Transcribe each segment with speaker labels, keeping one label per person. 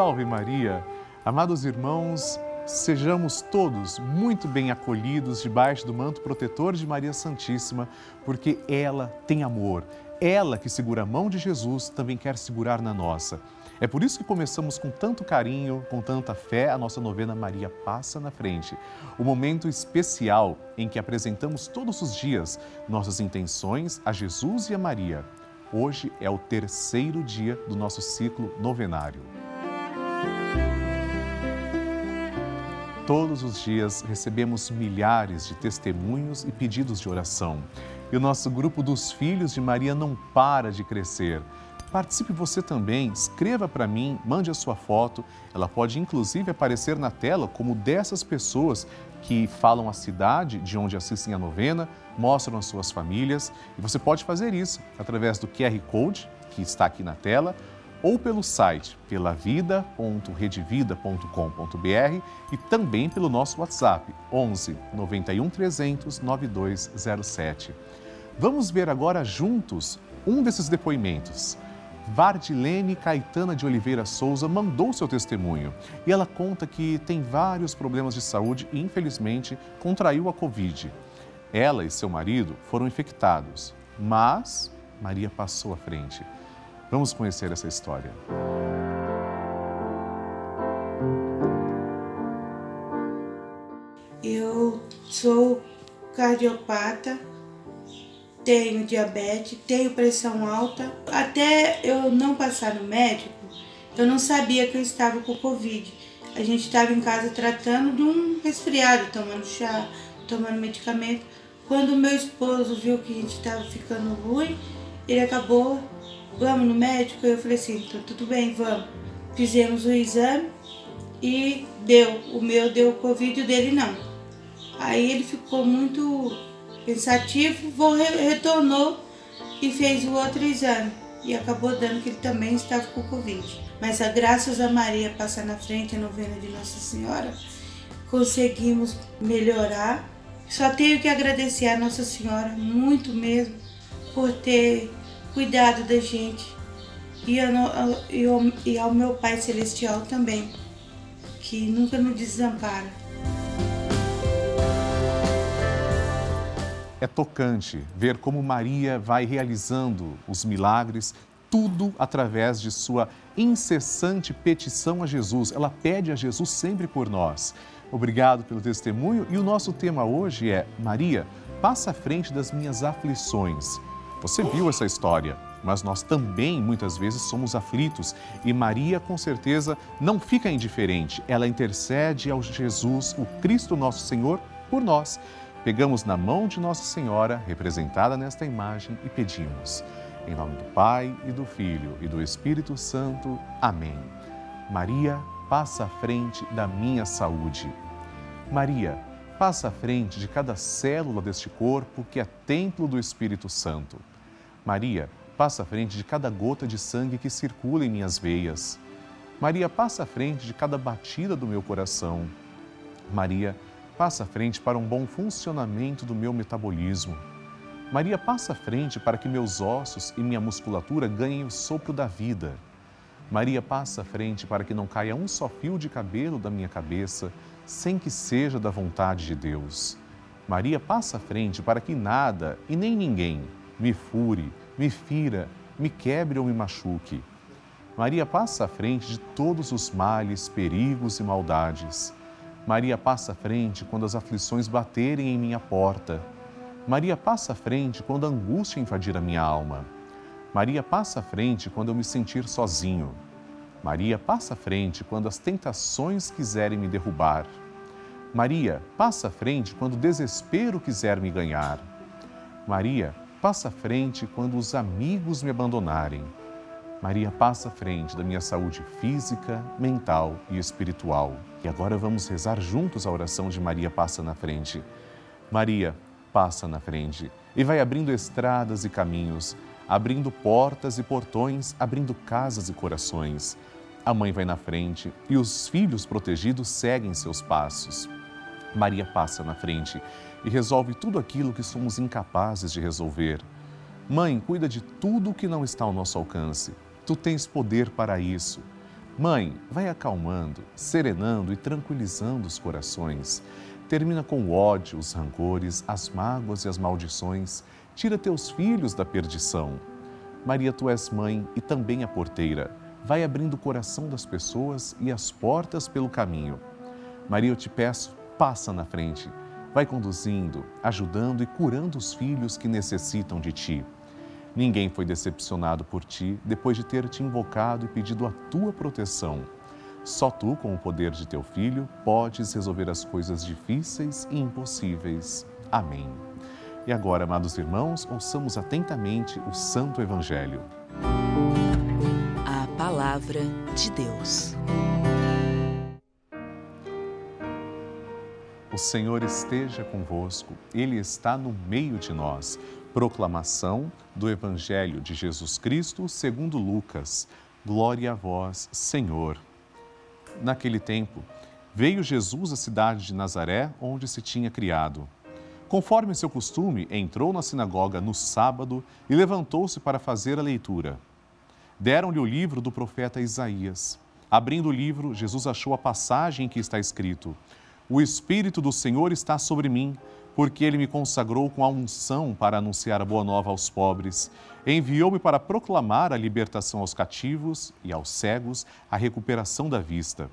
Speaker 1: Salve Maria! Amados irmãos, sejamos todos muito bem acolhidos debaixo do manto protetor de Maria Santíssima, porque ela tem amor. Ela que segura a mão de Jesus também quer segurar na nossa. É por isso que começamos com tanto carinho, com tanta fé, a nossa novena Maria Passa na Frente. O momento especial em que apresentamos todos os dias nossas intenções a Jesus e a Maria. Hoje é o terceiro dia do nosso ciclo novenário. Todos os dias recebemos milhares de testemunhos e pedidos de oração. E o nosso grupo dos Filhos de Maria não para de crescer. Participe você também, escreva para mim, mande a sua foto. Ela pode inclusive aparecer na tela como dessas pessoas que falam a cidade de onde assistem a novena, mostram as suas famílias. E você pode fazer isso através do QR Code que está aqui na tela ou pelo site pelavida.redevida.com.br e também pelo nosso WhatsApp 11 91 300 9207. Vamos ver agora juntos um desses depoimentos. Vardilene Caetana de Oliveira Souza mandou seu testemunho e ela conta que tem vários problemas de saúde e, infelizmente, contraiu a Covid. Ela e seu marido foram infectados, mas Maria passou à frente. Vamos conhecer essa história.
Speaker 2: Eu sou cardiopata tenho diabetes, tenho pressão alta. Até eu não passar no médico, eu não sabia que eu estava com Covid. A gente estava em casa tratando de um resfriado, tomando chá, tomando medicamento. Quando meu esposo viu que a gente estava ficando ruim, ele acabou, vamos no médico? Eu falei assim, então tudo bem, vamos. Fizemos o exame e deu. O meu deu Covid o dele não. Aí ele ficou muito Pensativo, retornou e fez o outro exame e acabou dando que ele também estava com Covid. Mas a graças a Maria passar na frente, a novena de Nossa Senhora, conseguimos melhorar. Só tenho que agradecer a Nossa Senhora muito mesmo por ter cuidado da gente e ao, e ao meu Pai Celestial também, que nunca nos desampara.
Speaker 1: É tocante ver como Maria vai realizando os milagres, tudo através de sua incessante petição a Jesus. Ela pede a Jesus sempre por nós. Obrigado pelo testemunho e o nosso tema hoje é Maria, passa à frente das minhas aflições. Você viu essa história, mas nós também muitas vezes somos aflitos e Maria com certeza não fica indiferente. Ela intercede ao Jesus, o Cristo nosso Senhor, por nós pegamos na mão de Nossa Senhora, representada nesta imagem, e pedimos. Em nome do Pai e do Filho e do Espírito Santo. Amém. Maria, passa à frente da minha saúde. Maria, passa à frente de cada célula deste corpo que é templo do Espírito Santo. Maria, passa à frente de cada gota de sangue que circula em minhas veias. Maria, passa à frente de cada batida do meu coração. Maria, passa à frente para um bom funcionamento do meu metabolismo. Maria passa à frente para que meus ossos e minha musculatura ganhem o sopro da vida. Maria passa à frente para que não caia um só fio de cabelo da minha cabeça, sem que seja da vontade de Deus. Maria passa à frente para que nada e nem ninguém me fure, me fira, me quebre ou me machuque. Maria passa à frente de todos os males, perigos e maldades. Maria passa à frente quando as aflições baterem em minha porta. Maria passa à frente quando a angústia invadir a minha alma. Maria passa à frente quando eu me sentir sozinho. Maria passa à frente quando as tentações quiserem me derrubar. Maria passa à frente quando o desespero quiser me ganhar. Maria passa à frente quando os amigos me abandonarem. Maria passa à frente da minha saúde física, mental e espiritual. E agora vamos rezar juntos a oração de Maria passa na frente. Maria passa na frente e vai abrindo estradas e caminhos, abrindo portas e portões, abrindo casas e corações. A mãe vai na frente e os filhos protegidos seguem seus passos. Maria passa na frente e resolve tudo aquilo que somos incapazes de resolver. Mãe, cuida de tudo o que não está ao nosso alcance Tu tens poder para isso. Mãe, vai acalmando, serenando e tranquilizando os corações. Termina com o ódio, os rancores, as mágoas e as maldições. Tira teus filhos da perdição. Maria, tu és mãe e também a porteira. Vai abrindo o coração das pessoas e as portas pelo caminho. Maria, eu te peço, passa na frente. Vai conduzindo, ajudando e curando os filhos que necessitam de ti. Ninguém foi decepcionado por ti depois de ter te invocado e pedido a tua proteção. Só tu, com o poder de teu filho, podes resolver as coisas difíceis e impossíveis. Amém. E agora, amados irmãos, ouçamos atentamente o Santo Evangelho.
Speaker 3: A Palavra de Deus.
Speaker 1: O Senhor esteja convosco, Ele está no meio de nós. Proclamação do Evangelho de Jesus Cristo segundo Lucas. Glória a vós, Senhor. Naquele tempo, veio Jesus à cidade de Nazaré, onde se tinha criado. Conforme seu costume, entrou na sinagoga no sábado e levantou-se para fazer a leitura. Deram-lhe o livro do profeta Isaías. Abrindo o livro, Jesus achou a passagem em que está escrito: O Espírito do Senhor está sobre mim porque ele me consagrou com a unção para anunciar a boa nova aos pobres. Enviou-me para proclamar a libertação aos cativos e aos cegos, a recuperação da vista,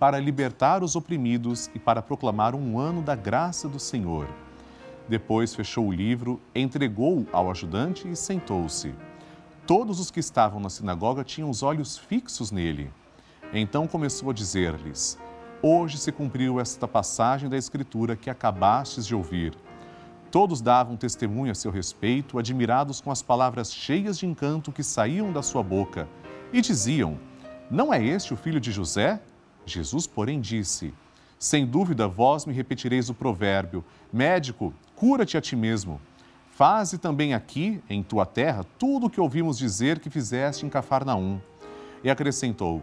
Speaker 1: para libertar os oprimidos e para proclamar um ano da graça do Senhor. Depois fechou o livro, entregou ao ajudante e sentou-se. Todos os que estavam na sinagoga tinham os olhos fixos nele. Então começou a dizer-lhes: Hoje se cumpriu esta passagem da Escritura que acabastes de ouvir. Todos davam testemunho a seu respeito, admirados com as palavras cheias de encanto que saíam da sua boca, e diziam: Não é este o filho de José? Jesus, porém, disse: Sem dúvida, vós me repetireis o provérbio: Médico, cura-te a ti mesmo. Faze também aqui, em tua terra, tudo o que ouvimos dizer que fizeste em Cafarnaum. E acrescentou: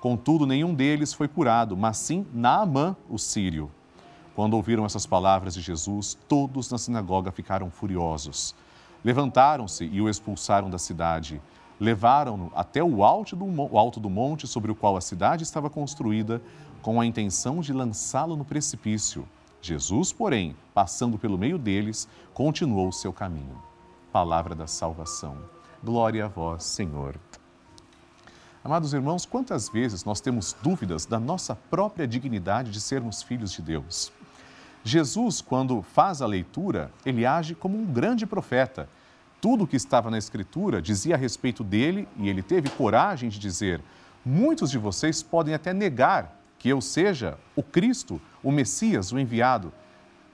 Speaker 1: Contudo, nenhum deles foi curado, mas sim Naamã, o sírio. Quando ouviram essas palavras de Jesus, todos na sinagoga ficaram furiosos. Levantaram-se e o expulsaram da cidade. Levaram-no até o alto, do, monte sobre o qual a cidade estava construída, com a intenção de lançá-lo no precipício. Jesus, porém, passando pelo meio deles, continuou seu caminho. Palavra da salvação. Glória a vós, Senhor. Amados irmãos, quantas vezes nós temos dúvidas da nossa própria dignidade de sermos filhos de Deus? Jesus, quando faz a leitura, ele age como um grande profeta. Tudo o que estava na Escritura dizia a respeito dele e ele teve coragem de dizer: Muitos de vocês podem até negar que eu seja o Cristo, o Messias, o enviado,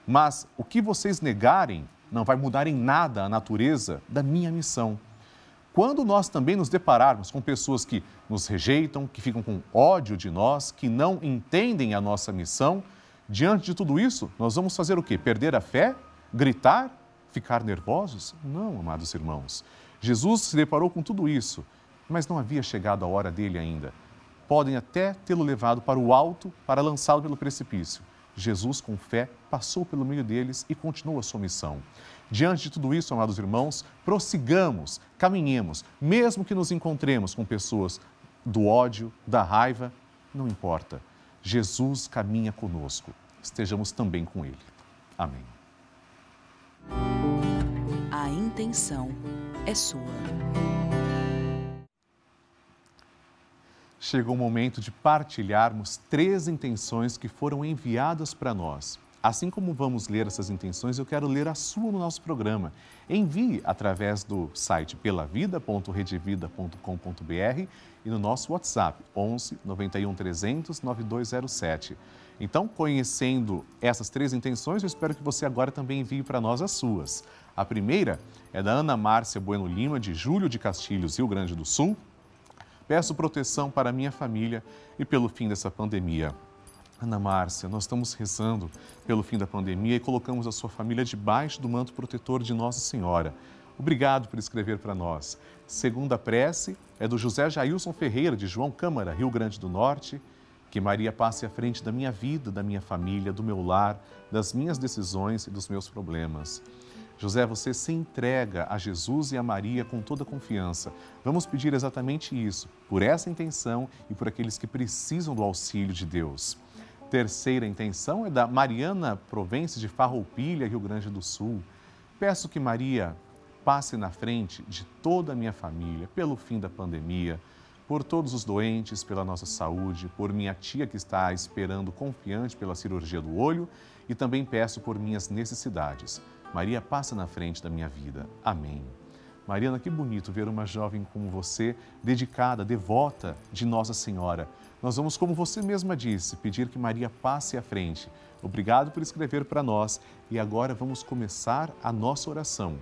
Speaker 1: mas o que vocês negarem não vai mudar em nada a natureza da minha missão. Quando nós também nos depararmos com pessoas que nos rejeitam, que ficam com ódio de nós, que não entendem a nossa missão, diante de tudo isso, nós vamos fazer o quê? Perder a fé? Gritar? Ficar nervosos? Não, amados irmãos. Jesus se deparou com tudo isso, mas não havia chegado a hora dele ainda. Podem até tê-lo levado para o alto para lançá-lo pelo precipício. Jesus, com fé, passou pelo meio deles e continuou a sua missão. Diante de tudo isso, amados irmãos, prossigamos, caminhemos, mesmo que nos encontremos com pessoas do ódio, da raiva, não importa. Jesus caminha conosco. Estejamos também com Ele. Amém.
Speaker 3: A intenção é sua.
Speaker 1: Chegou o momento de partilharmos três intenções que foram enviadas para nós Assim como vamos ler essas intenções, eu quero ler a sua no nosso programa. Envie através do site pelavida.redevida.com.br e no nosso WhatsApp 11 91 300 9207. Então, conhecendo essas três intenções, eu espero que você agora também envie para nós as suas. A primeira é da Ana Márcia Bueno Lima, de Júlio de Castilhos, Rio Grande do Sul. Peço proteção para minha família e pelo fim dessa pandemia. Ana Márcia, nós estamos rezando pelo fim da pandemia e colocamos a sua família debaixo do manto protetor de Nossa Senhora. Obrigado por escrever para nós. Segunda prece é do José Jailson Ferreira, de João Câmara, Rio Grande do Norte. Que Maria passe à frente da minha vida, da minha família, do meu lar, das minhas decisões e dos meus problemas. José, você se entrega a Jesus e a Maria com toda confiança. Vamos pedir exatamente isso, por essa intenção e por aqueles que precisam do auxílio de Deus. Terceira intenção é da Mariana Provence de Farroupilha, Rio Grande do Sul. Peço que Maria passe na frente de toda a minha família pelo fim da pandemia, por todos os doentes, pela nossa saúde, por minha tia que está esperando confiante pela cirurgia do olho e também peço por minhas necessidades. Maria passa na frente da minha vida. Amém. Mariana, que bonito ver uma jovem como você, dedicada, devota de Nossa Senhora. Nós vamos, como você mesma disse, pedir que Maria passe à frente. Obrigado por escrever para nós e agora vamos começar a nossa oração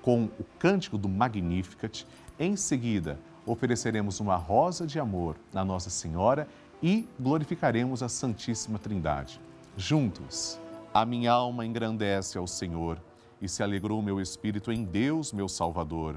Speaker 1: com o cântico do Magnificat. Em seguida, ofereceremos uma rosa de amor à Nossa Senhora e glorificaremos a Santíssima Trindade. Juntos, a minha alma engrandece ao Senhor e se alegrou meu espírito em Deus, meu Salvador.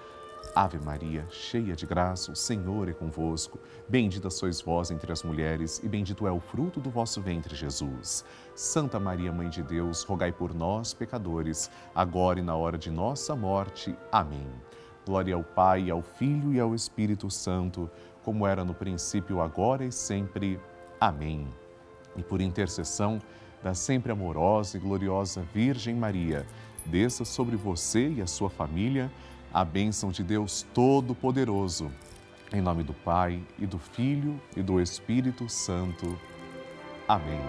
Speaker 1: Ave Maria, cheia de graça, o Senhor é convosco. Bendita sois vós entre as mulheres, e bendito é o fruto do vosso ventre, Jesus. Santa Maria, Mãe de Deus, rogai por nós, pecadores, agora e na hora de nossa morte. Amém. Glória ao Pai, ao Filho e ao Espírito Santo, como era no princípio, agora e sempre. Amém. E por intercessão da sempre amorosa e gloriosa Virgem Maria, desça sobre você e a sua família a bênção de Deus Todo-Poderoso. Em nome do Pai, e do Filho, e do Espírito Santo. Amém.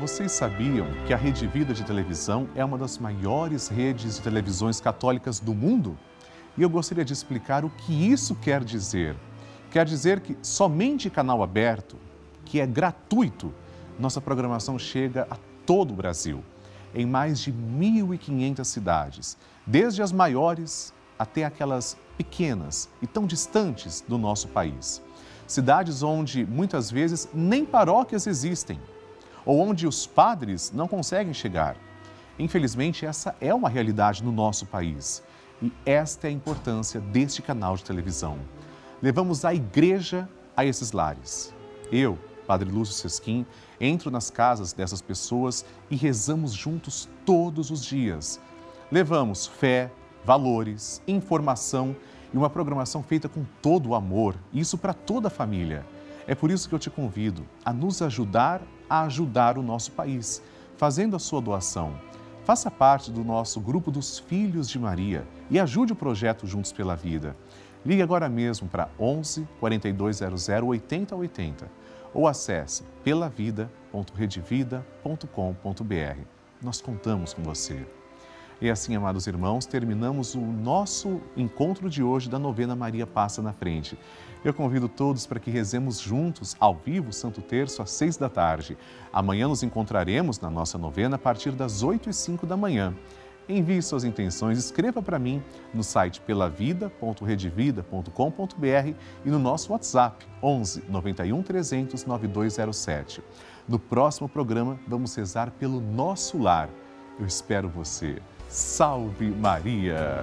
Speaker 1: Vocês sabiam que a Rede Vida de televisão é uma das maiores redes de televisões católicas do mundo? E eu gostaria de explicar o que isso quer dizer. Quer dizer que somente canal aberto, que é gratuito, nossa programação chega a todo o Brasil em mais de 1.500 cidades, desde as maiores até aquelas pequenas e tão distantes do nosso país. Cidades onde muitas vezes nem paróquias existem, ou onde os padres não conseguem chegar. Infelizmente, essa é uma realidade no nosso país. E esta é a importância deste canal de televisão. Levamos a igreja a esses lares. Eu, Padre Lúcio Sesquim, entro nas casas dessas pessoas e rezamos juntos todos os dias. Levamos fé, valores, informação e uma programação feita com todo o amor, isso para toda a família. É por isso que eu te convido a nos ajudar a ajudar o nosso país, fazendo a sua doação. Faça parte do nosso grupo dos Filhos de Maria e ajude o projeto Juntos pela Vida. Ligue agora mesmo para 11 4200 8080 ou acesse pelavida.redevida.com.br. Nós contamos com você. E assim, amados irmãos, terminamos o nosso encontro de hoje da novena Maria Passa na Frente. Eu convido todos para que rezemos juntos, ao vivo, Santo Terço, às seis da tarde. Amanhã nos encontraremos na nossa novena a partir das oito e cinco da manhã. Envie suas intenções, escreva para mim no site pelavida.redevida.com.br e no nosso WhatsApp 11 91 300 9207. No próximo programa, vamos rezar pelo nosso lar. Eu espero você. Salve Maria!